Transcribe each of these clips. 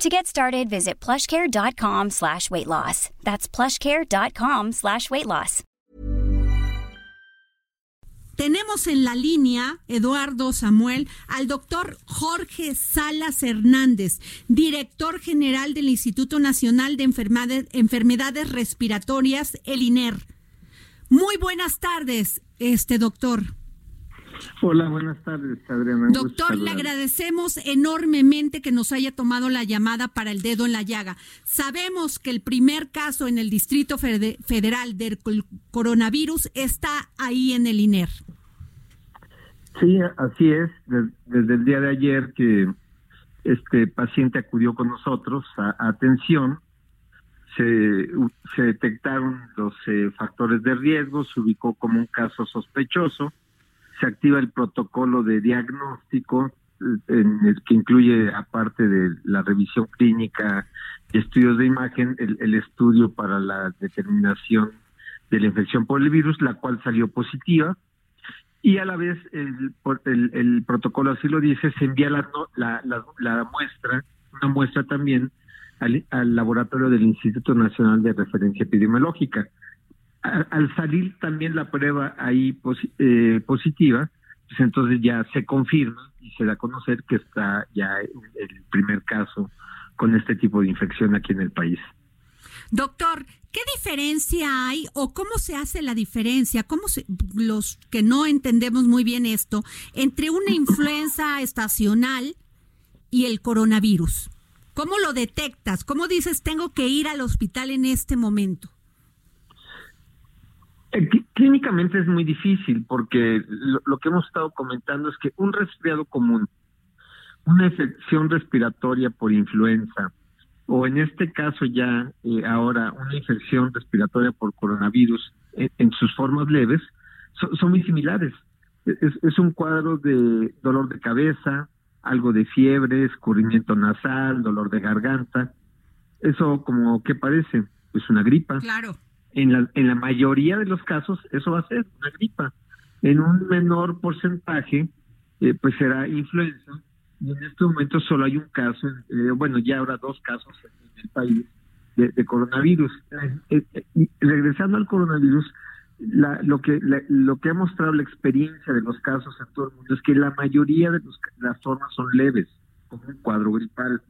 To get started, visit plushcare.com slash weight loss. That's plushcare.com slash weight loss. Tenemos en la línea, Eduardo Samuel, al doctor Jorge Salas Hernández, director general del Instituto Nacional de Enfermedades, Enfermedades Respiratorias, el INER. Muy buenas tardes, este doctor. Hola, buenas tardes, Adriana. Doctor, le agradecemos enormemente que nos haya tomado la llamada para el dedo en la llaga. Sabemos que el primer caso en el Distrito Federal del coronavirus está ahí en el INER. Sí, así es. Desde el día de ayer que este paciente acudió con nosotros a, atención, se, se, detectaron los eh, factores de riesgo, se ubicó como un caso sospechoso se activa el protocolo de diagnóstico eh, en el que incluye aparte de la revisión clínica y estudios de imagen el, estudio para la determinación de la infección por el virus la cual salió positiva. Y a la vez el, el, protocolo así lo dice se envía la, la, la, muestra una muestra también al laboratorio del Instituto Nacional de Referencia Epidemiológica al salir también la prueba ahí eh, positiva, pues entonces ya se confirma y se da a conocer que está ya el primer caso con este tipo de infección aquí en el país. Doctor, ¿qué diferencia hay o cómo se hace la diferencia? ¿Cómo se, los que no entendemos muy bien esto entre una influenza estacional y el coronavirus? ¿Cómo lo detectas? ¿Cómo dices tengo que ir al hospital en este momento? Eh, clínicamente es muy difícil porque lo, que hemos estado comentando es que un resfriado común, una infección respiratoria por influenza, o en este caso ya eh, ahora una infección respiratoria por coronavirus en, sus formas leves, son muy similares. Es, es, un cuadro de dolor de cabeza, algo de fiebre, escurrimiento nasal, dolor de garganta. Eso como que parece, pues una gripa. Claro en la, en la mayoría de los casos eso va a ser una gripa. En un menor porcentaje, eh, pues será influenza. Y en este momento solo hay un caso, eh, bueno, ya habrá dos casos en, el país de, coronavirus. Eh, regresando al coronavirus, la, lo que lo que ha mostrado la experiencia de los casos en todo el mundo es que la mayoría de los, las formas son leves, como un cuadro gripal.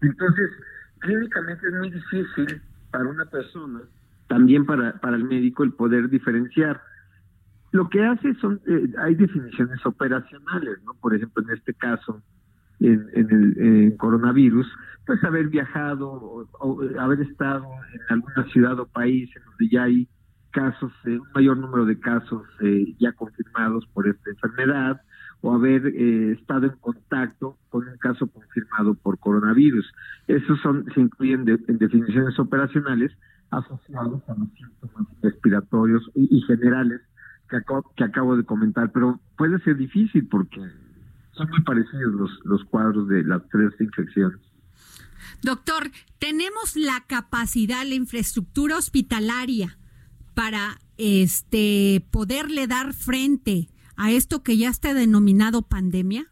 Entonces, clínicamente es muy difícil para una persona también para, para el médico el poder diferenciar. Lo que hace son, eh, hay definiciones operacionales, ¿no? Por ejemplo, en este caso, en, el coronavirus, pues haber viajado o, haber estado en alguna ciudad o país en donde ya hay casos, eh, un mayor número de casos eh, ya confirmados por esta enfermedad, o haber estado en contacto con un caso confirmado por coronavirus. Esos son, se incluyen en definiciones operacionales, asociados a los síntomas respiratorios y, generales que acabo, que acabo de comentar, pero puede ser difícil porque son muy parecidos los, los cuadros de las tres infecciones. Doctor, tenemos la capacidad, la infraestructura hospitalaria para este poderle dar frente a esto que ya está denominado pandemia.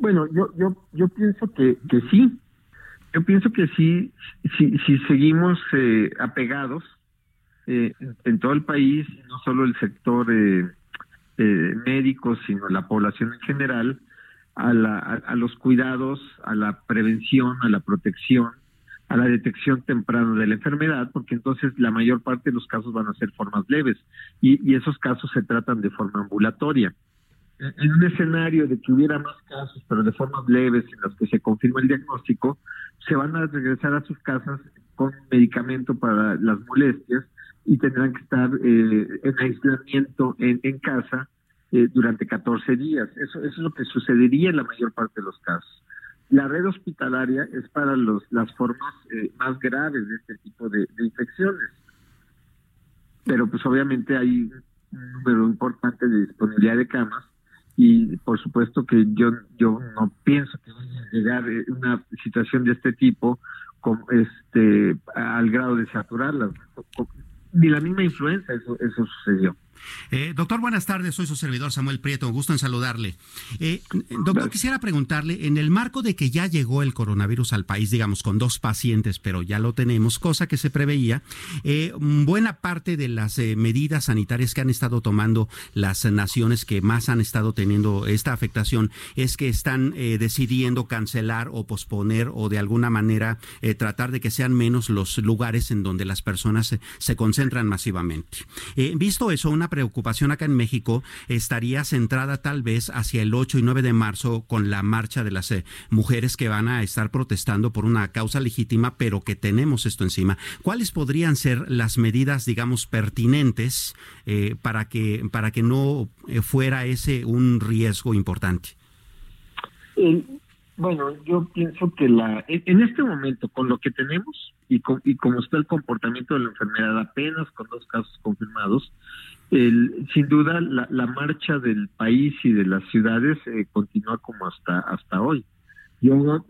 Bueno, yo yo yo pienso que que sí, yo pienso que sí, si, si seguimos eh, apegados eh, en todo el país, no solo el sector eh, eh, médico, sino la población en general, a, la, a, los cuidados, a la prevención, a la protección, a la detección temprana de la enfermedad, porque entonces la mayor parte de los casos van a ser formas leves y esos casos se tratan de forma ambulatoria en un escenario de que hubiera más casos, pero de formas leves en las que se confirma el diagnóstico, se van a regresar a sus casas con medicamento para las molestias y tendrán que estar eh, en aislamiento en, casa eh, durante 14 días. Eso, eso es lo que sucedería en la mayor parte de los casos. La red hospitalaria es para los, las formas eh, más graves de este tipo de, infecciones. pero pues obviamente hay un número importante de disponibilidad de camas y por supuesto que yo yo no pienso que vaya a llegar una situación de este tipo con este al grado de saturarlas ni la misma influencia eso eso sucedió eh, doctor, buenas tardes. Soy su servidor Samuel Prieto. Gusto en saludarle. Eh, doctor, quisiera preguntarle, en el marco de que ya llegó el coronavirus al país, digamos, con dos pacientes, pero ya lo tenemos, cosa que se preveía, eh, buena parte de las medidas sanitarias que han estado tomando las naciones que más han estado teniendo esta afectación es que están decidiendo cancelar o posponer o de alguna manera tratar de que sean menos los lugares en donde las personas se, se concentran masivamente. visto eso, una preocupación acá en México estaría centrada tal vez hacia el 8 y 9 de marzo con la marcha de las eh, mujeres que van a estar protestando por una causa legítima, pero que tenemos esto encima. ¿Cuáles podrían ser las medidas, digamos, pertinentes eh, para que para que no eh, fuera ese un riesgo importante? Bueno, yo pienso que la en este momento, con lo que tenemos y, y como está el comportamiento de la enfermedad, apenas con dos casos confirmados, el, sin duda la, la, marcha del país y de las ciudades eh, continúa como hasta hasta hoy. Yo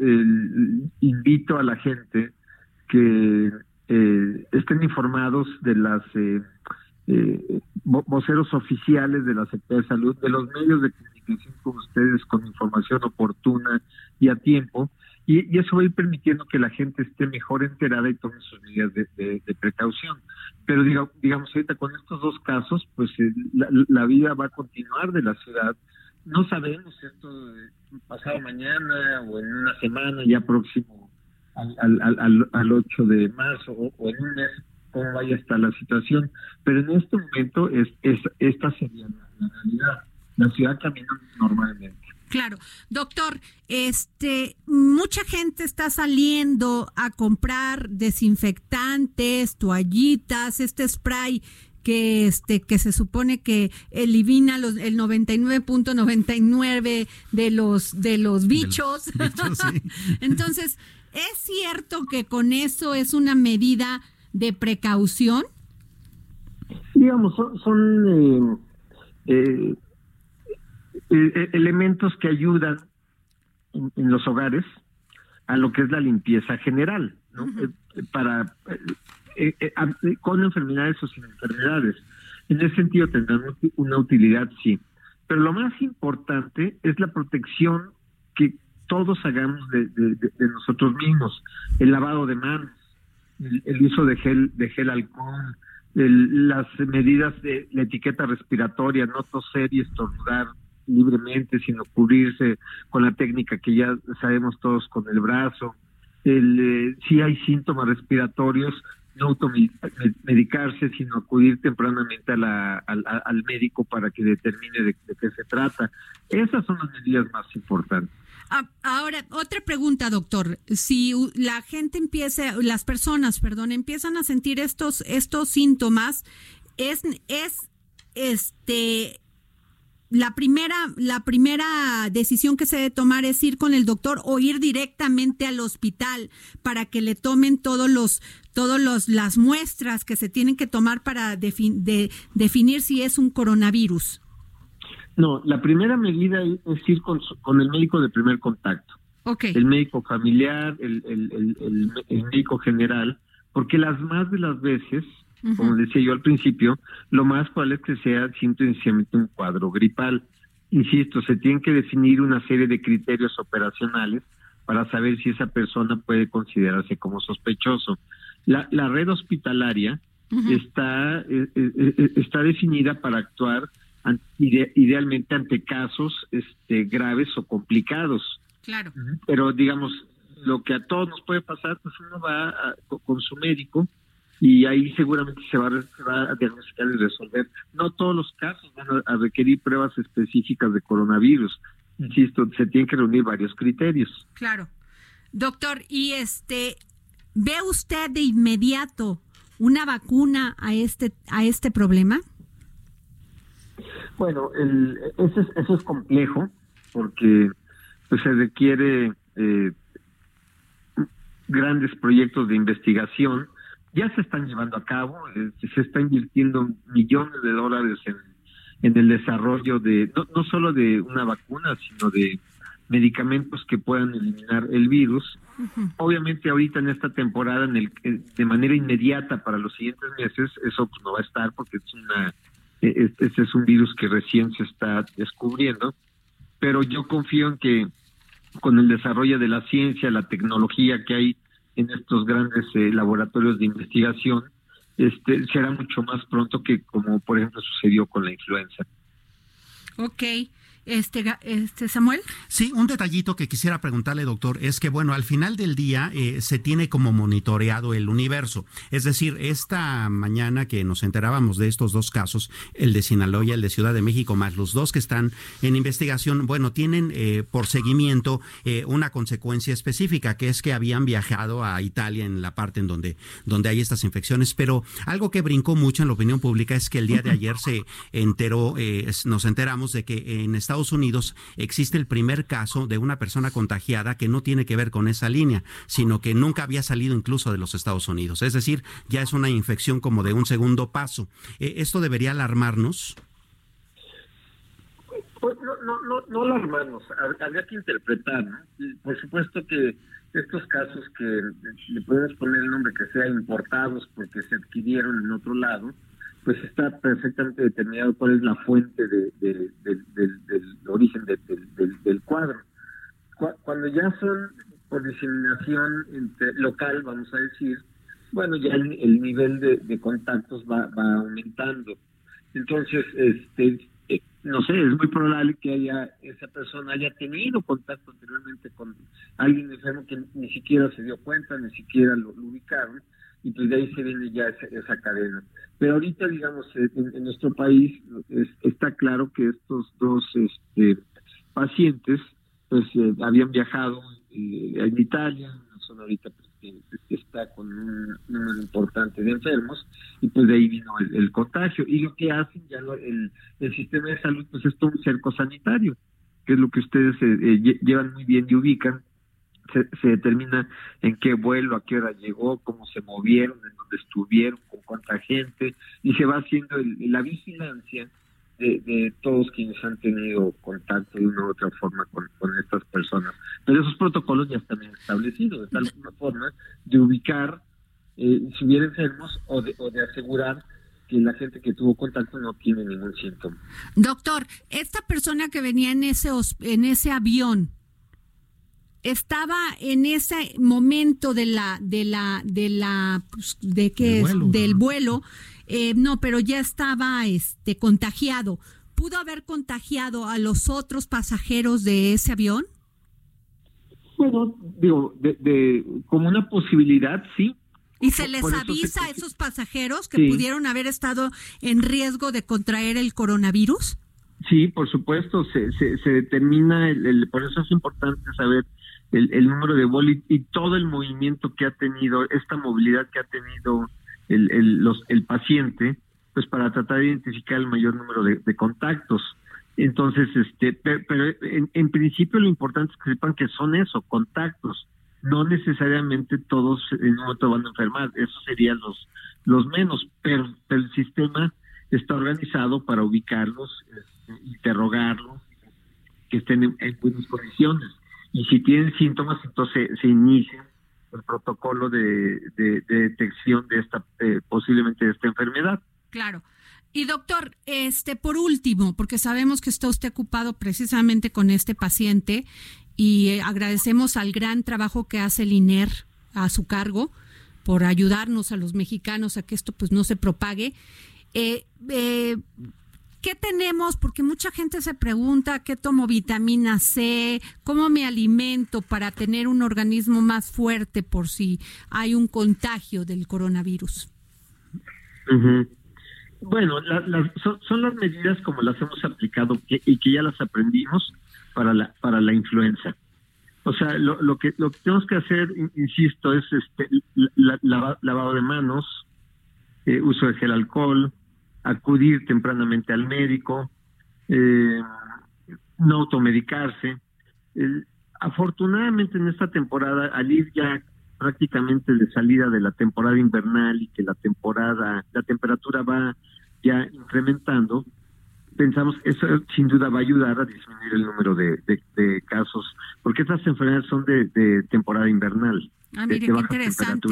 invito a la gente que eh, estén informados de las eh, eh, voceros oficiales de la Secretaría de Salud, de los medios de comunicación con ustedes con información oportuna y a tiempo, y, eso va a ir permitiendo que la gente esté mejor enterada y tome sus medidas de, precaución. Pero digamos, ahorita con estos dos casos, pues eh, la, vida va a continuar de la ciudad. No sabemos esto pasado mañana o en una semana ya próximo al, al, al, 8 de marzo o, en un mes cómo vaya a estar la situación. Pero en este momento es, es esta sería la realidad. La ciudad camina normalmente. Claro, doctor, este, mucha gente está saliendo a comprar desinfectantes, toallitas, este spray que este que se supone que elimina los, el 99.99 de los de los bichos. Entonces, ¿es cierto que con eso es una medida de precaución? Digamos, son, son eh, eh eh, eh, elementos que ayudan en, los hogares a lo que es la limpieza general, ¿no? Eh, para con enfermedades o sin enfermedades. En ese sentido tendrán una utilidad, sí. Pero lo más importante es la protección que todos hagamos de, nosotros mismos, el lavado de manos, el, uso de gel, de gel alcohol, las medidas de la etiqueta respiratoria, no toser y estornudar, libremente, sin cubrirse con la técnica que ya sabemos todos con el brazo. El, eh, si hay síntomas respiratorios, no automedicarse, sino acudir tempranamente a la, al, médico para que determine de, qué se trata. Esas son las medidas más importantes. Ah, ahora, otra pregunta, doctor. Si la gente empieza, las personas, perdón, empiezan a sentir estos, estos síntomas, es, es este la primera, la primera decisión que se debe tomar es ir con el doctor o ir directamente al hospital para que le tomen todos los, todos los, las muestras que se tienen que tomar para definir si es un coronavirus. No, la primera medida es ir con, con el médico de primer contacto. Okay. El médico familiar, el, el, el, el médico general, porque las más de las veces como decía yo al principio, lo más probable es que sea simplemente un cuadro gripal. Insisto, se tienen que definir una serie de criterios operacionales para saber si esa persona puede considerarse como sospechoso. La, la red hospitalaria está, eh, eh, eh, está definida para actuar idealmente ante casos este, graves o complicados. Claro. Pero digamos, lo que a todos nos puede pasar, pues uno va con su médico y ahí seguramente se va, a, diagnosticar y resolver. No todos los casos van a, requerir pruebas específicas de coronavirus. Insisto, se tienen que reunir varios criterios. Claro. Doctor, ¿y este ve usted de inmediato una vacuna a este a este problema? Bueno, el, eso, es, eso es complejo porque pues, se requiere eh, grandes proyectos de investigación ya se están llevando a cabo, se está invirtiendo millones de dólares en, en el desarrollo de, no, no solo de una vacuna, sino de medicamentos que puedan eliminar el virus. Obviamente ahorita en esta temporada, en el, de manera inmediata para los siguientes meses, eso pues, no va a estar porque es una este es un virus que recién se está descubriendo, pero yo confío en que con el desarrollo de la ciencia, la tecnología que hay en estos grandes eh, laboratorios de investigación, este será mucho más pronto que como por ejemplo sucedió con la influenza. Ok. Este, este Samuel. Sí, un detallito que quisiera preguntarle, doctor, es que bueno, al final del día eh, se tiene como monitoreado el universo. Es decir, esta mañana que nos enterábamos de estos dos casos, el de Sinaloa y el de Ciudad de México, más los dos que están en investigación, bueno, tienen eh, por seguimiento eh, una consecuencia específica, que es que habían viajado a Italia en la parte en donde, donde hay estas infecciones. Pero algo que brincó mucho en la opinión pública es que el día de ayer se enteró, nos enteramos de que en Estados Unidos existe el primer caso de una persona contagiada que no tiene que ver con esa línea, sino que nunca había salido incluso de los Estados Unidos. Es decir, ya es una infección como de un segundo paso. Eh, ¿Esto debería alarmarnos? Pues no, no, no, no alarmarnos, habría que interpretar. Por supuesto que estos casos que le puedes poner el nombre que sea importados porque se adquirieron en otro lado, pues está perfectamente determinado cuál es la fuente de, del origen del, cuadro. Cuando ya son por diseminación local, vamos a decir, bueno, ya el, nivel de, contactos va, aumentando. Entonces, este, eh, no sé, es muy probable que haya esa persona haya tenido contacto anteriormente con alguien enfermo que ni siquiera se dio cuenta, ni siquiera lo ubicaron y pues de ahí se viene ya esa, cadena. Pero ahorita, digamos, en, nuestro país está claro que estos dos este, pacientes pues eh, habían viajado eh, en Italia, zona ahorita pues, que está con un número importante de enfermos y pues de ahí vino el, contagio. Y lo que hacen ya el, el sistema de salud pues es todo un cerco sanitario, que es lo que ustedes eh, llevan muy bien y ubican se, determina en qué vuelo, a qué hora llegó, cómo se movieron, en dónde estuvieron, con cuánta gente, y se va haciendo la vigilancia de, todos quienes han tenido contacto de una u otra forma con, estas personas. Pero esos protocolos ya están establecidos, de tal forma de ubicar eh, si hubiera enfermos o de, o de asegurar que la gente que tuvo contacto no tiene ningún síntoma. Doctor, esta persona que venía en ese en ese avión, estaba en ese momento de la de la de la pues, de que del vuelo eh, no pero ya estaba este contagiado. Pudo haber contagiado a los otros pasajeros de ese avión bueno digo de, como una posibilidad sí. Y se les avisa a esos pasajeros que pudieron haber estado en riesgo de contraer el coronavirus sí por supuesto se se, determina el, por eso es importante saber el, número de boli y todo el movimiento que ha tenido, esta movilidad que ha tenido el, el, los, el paciente, pues para tratar de identificar el mayor número de, contactos. Entonces, este, pero, en, principio lo importante es que sepan que son eso, contactos. No necesariamente todos en un momento van a enfermar, eso serían los, los menos, pero el sistema está organizado para ubicarlos, este, interrogarlos, que estén en buenas condiciones y si tienen síntomas, entonces se, inicia el protocolo de, detección de esta, eh, posiblemente de esta enfermedad. Claro. Y doctor, este, por último, porque sabemos que está usted ocupado precisamente con este paciente y eh, agradecemos al gran trabajo que hace el INER a su cargo por ayudarnos a los mexicanos a que esto pues no se propague. Eh, eh, ¿Qué tenemos? Porque mucha gente se pregunta qué tomo vitamina C, cómo me alimento para tener un organismo más fuerte por si hay un contagio del coronavirus. Bueno, son, las medidas como las hemos aplicado y que ya las aprendimos para la para la influenza. O sea, lo, que lo que tenemos que hacer, insisto, es este lavado de manos, eh, uso de gel alcohol, acudir tempranamente al médico, eh, no automedicarse. afortunadamente en esta temporada, al ir ya prácticamente de salida de la temporada invernal y que la temporada, la temperatura va ya incrementando, pensamos eso sin duda va a ayudar a disminuir el número de, de, casos, porque estas enfermedades son de, temporada invernal. Ah, mire, qué interesante.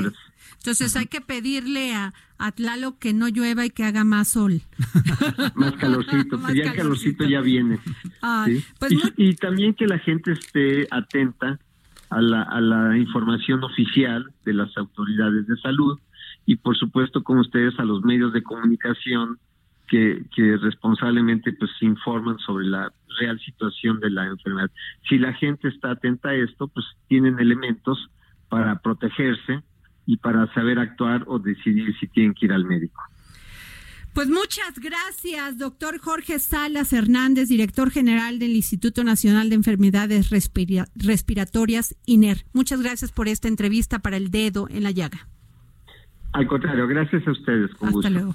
Entonces hay que pedirle a, a Tlalo que no llueva y que haga más sol. más calorcito, pues ya el calorcito ya viene. Pues y, también que la gente esté atenta a la, a la información oficial de las autoridades de salud y por supuesto con ustedes a los medios de comunicación que, que responsablemente pues informan sobre la real situación de la enfermedad. Si la gente está atenta a esto, pues tienen elementos para protegerse y para saber actuar o decidir si tienen que ir al médico. Pues muchas gracias, doctor Jorge Salas Hernández, director general del Instituto Nacional de Enfermedades Respiratorias, INER. Muchas gracias por esta entrevista para el dedo en la llaga. Al contrario, gracias a ustedes. Con Hasta luego.